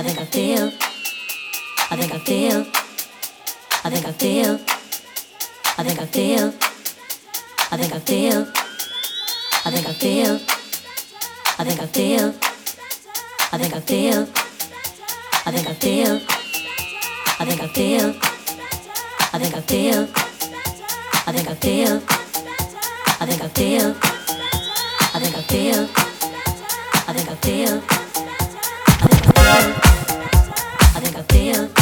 I think I feel. I think I feel. I think I feel. I think I feel. I think I feel. I think I feel. I think I feel. I think I feel. I think I feel. I think I feel. I think I feel. I think I feel. I think I feel. I think I feel. I think I feel. feel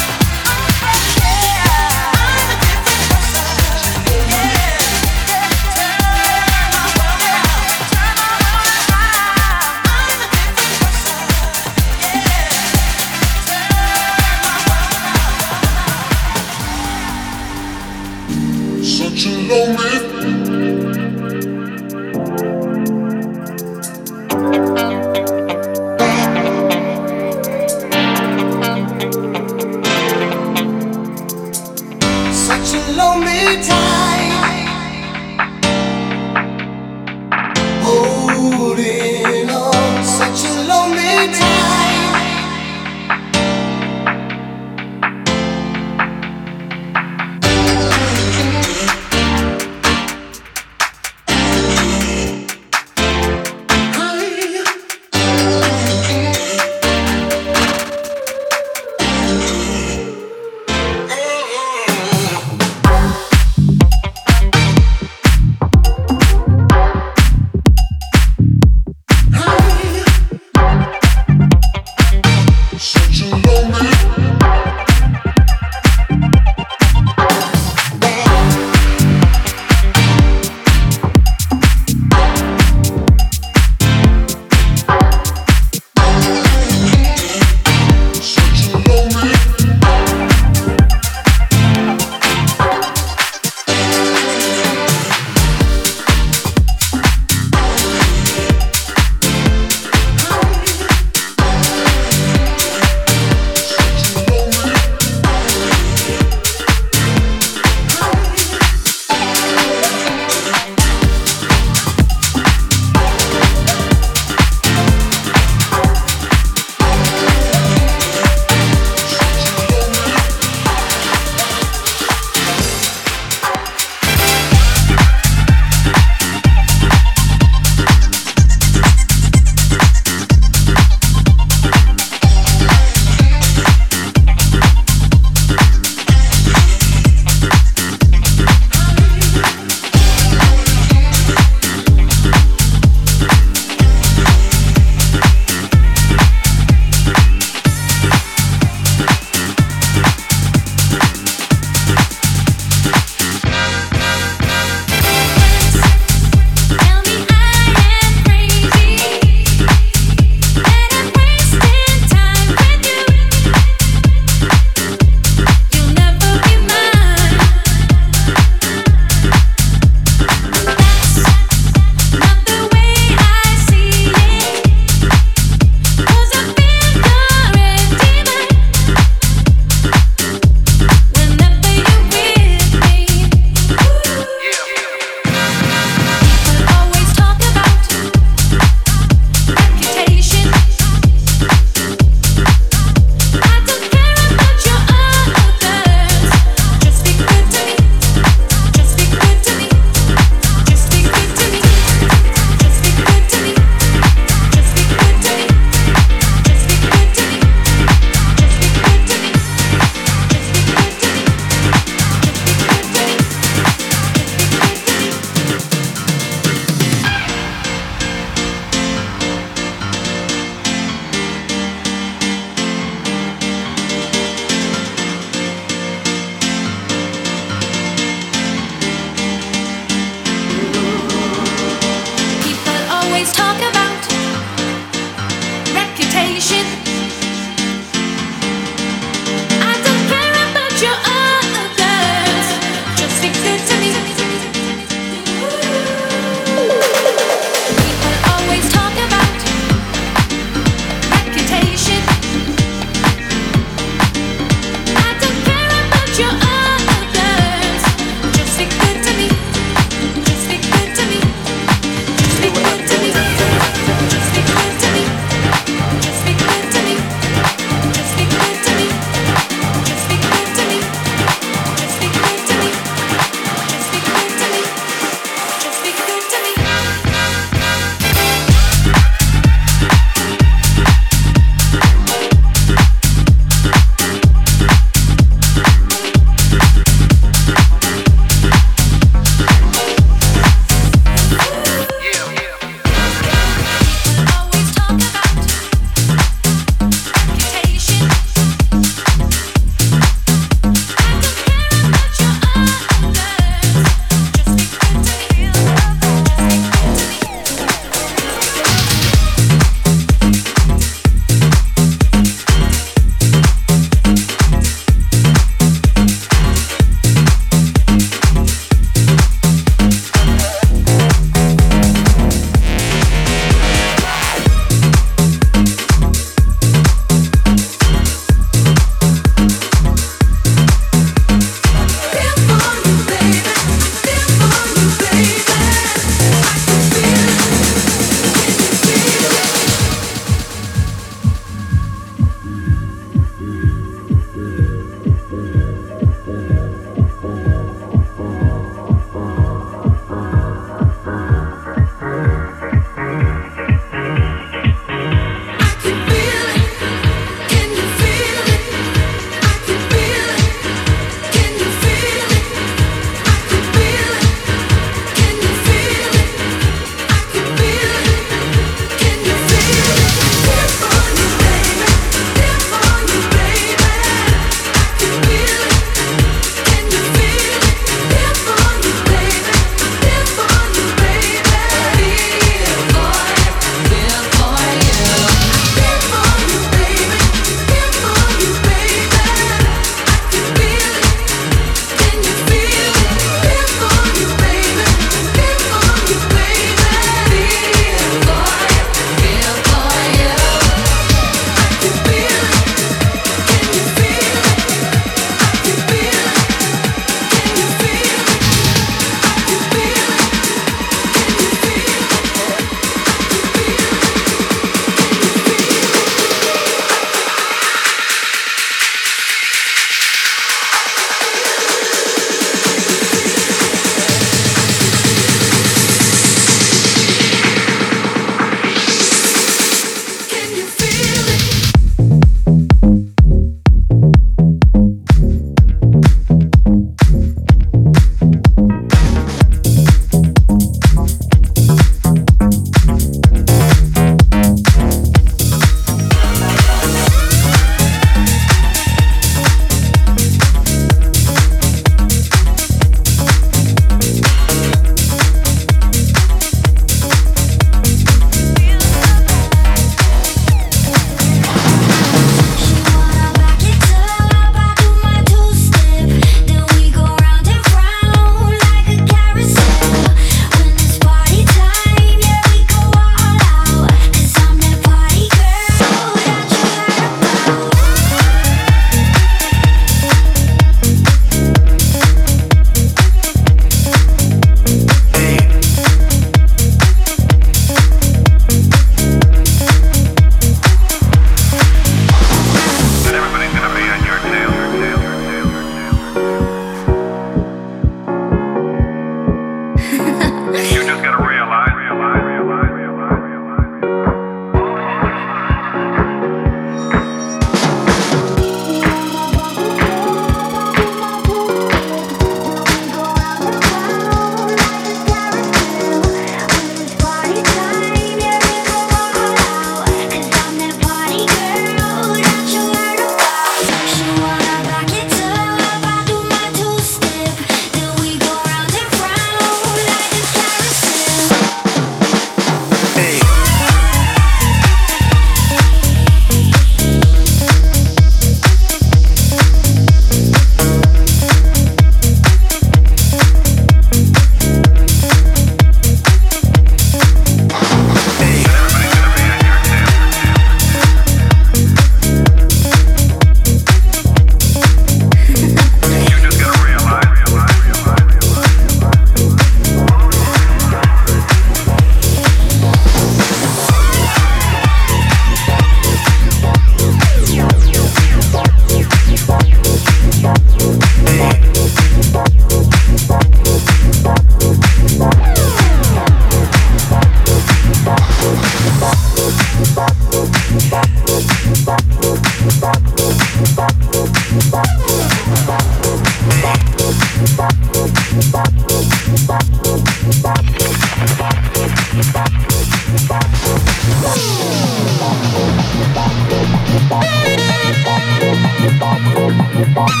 Bye.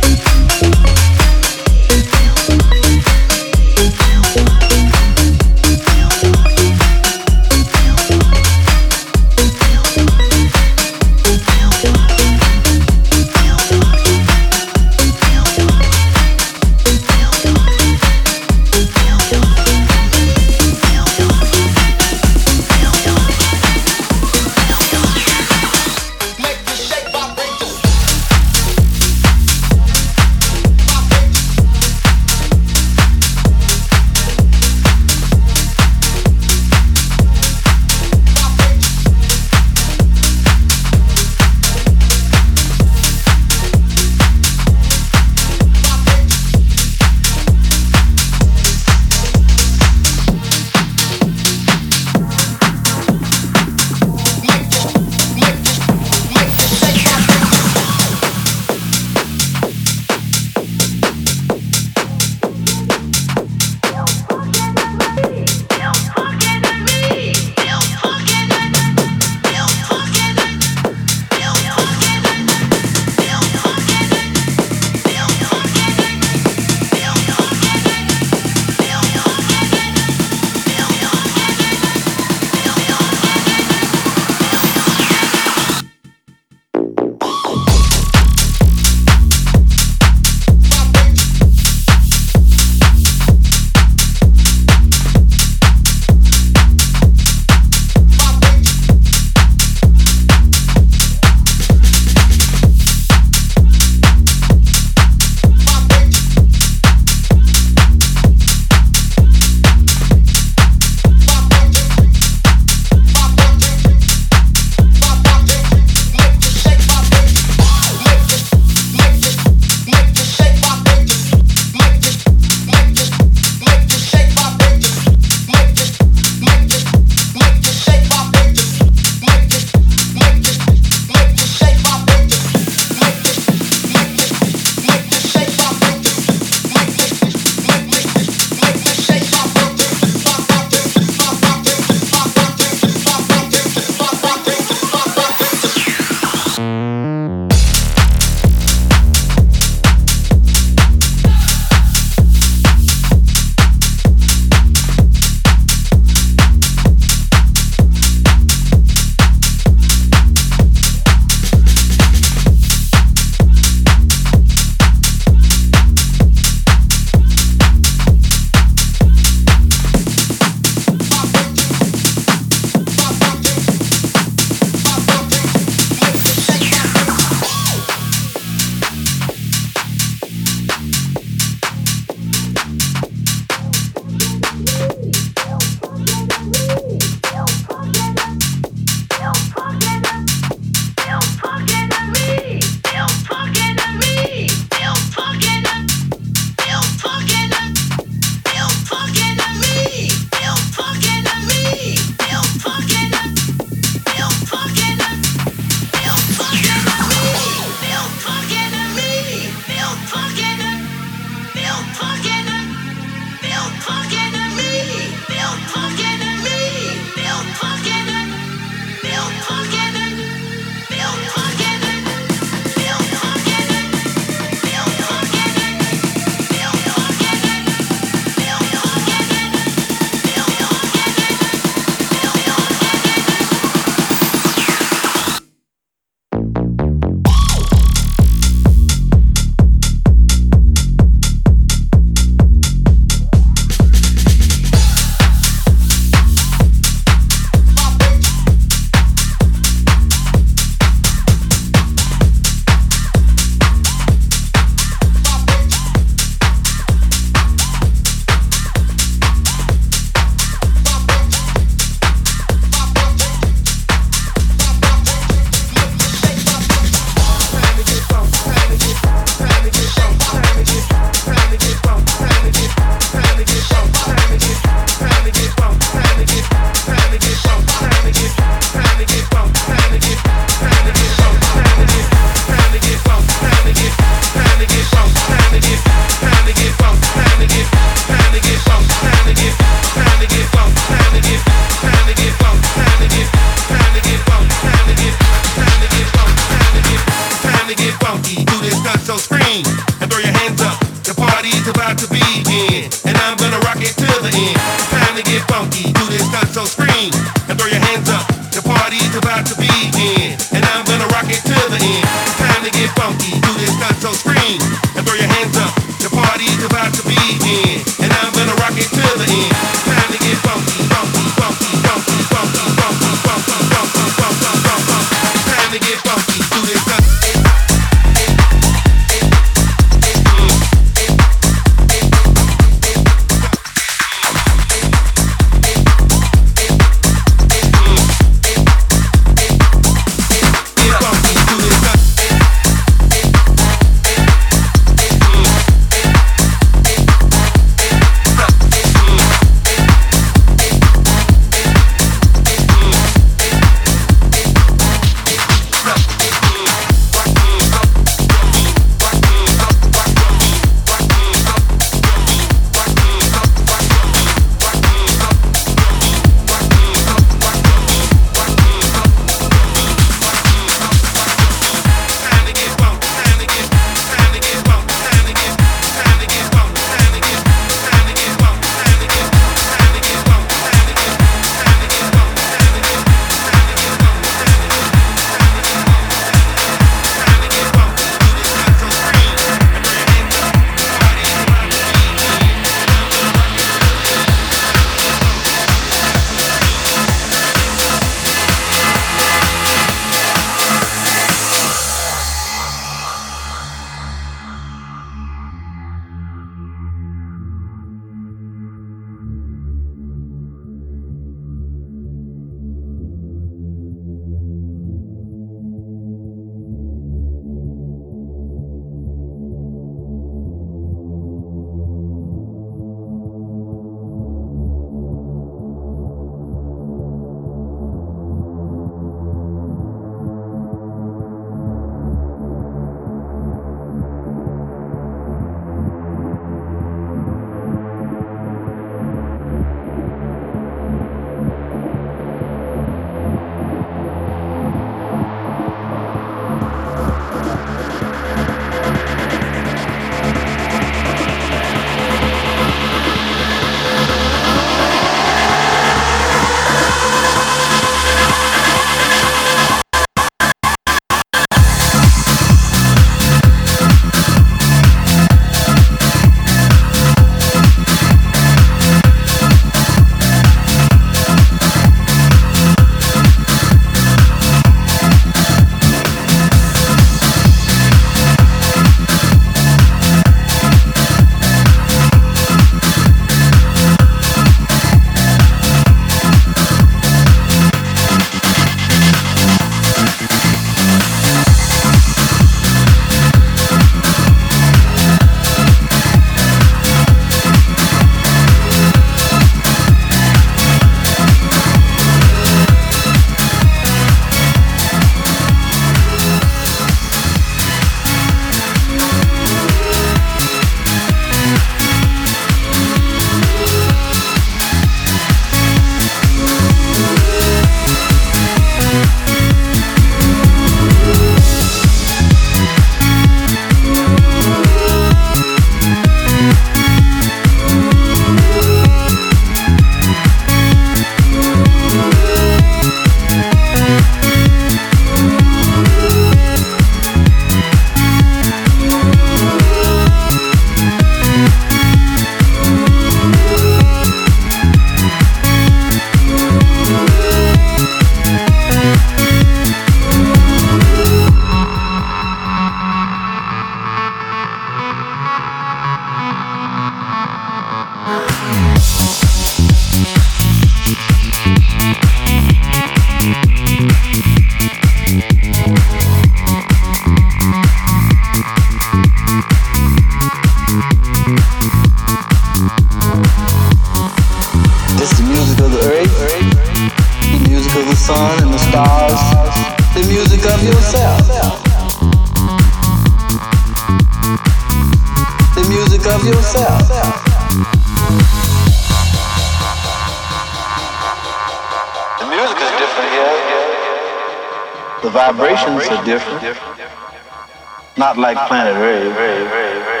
Not like planet Earth.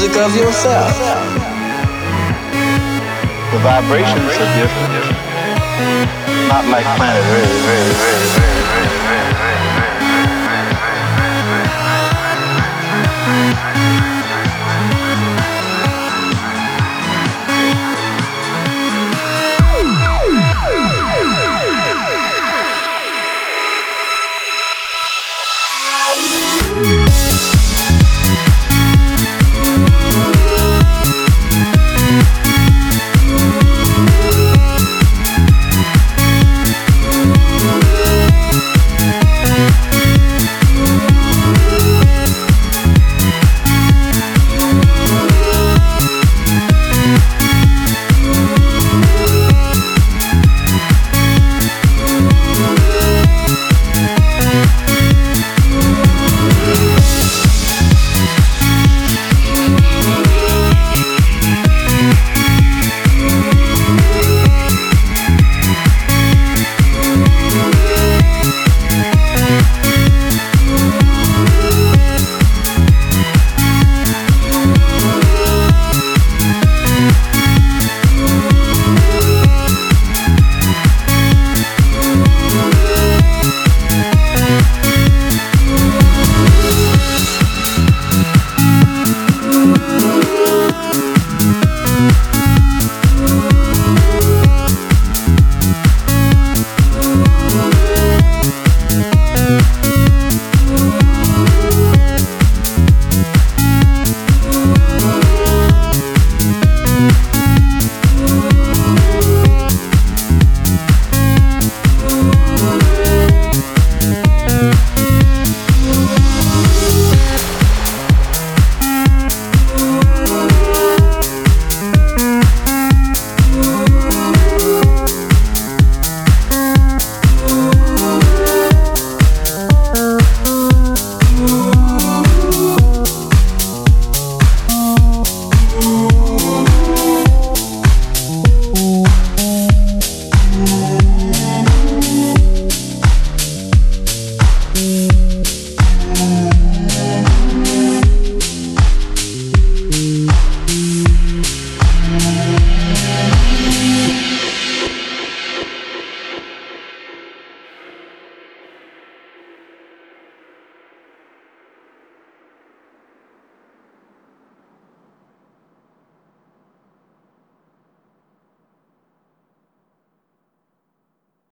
Music of yourself. The vibrations are different, not like planet Earth.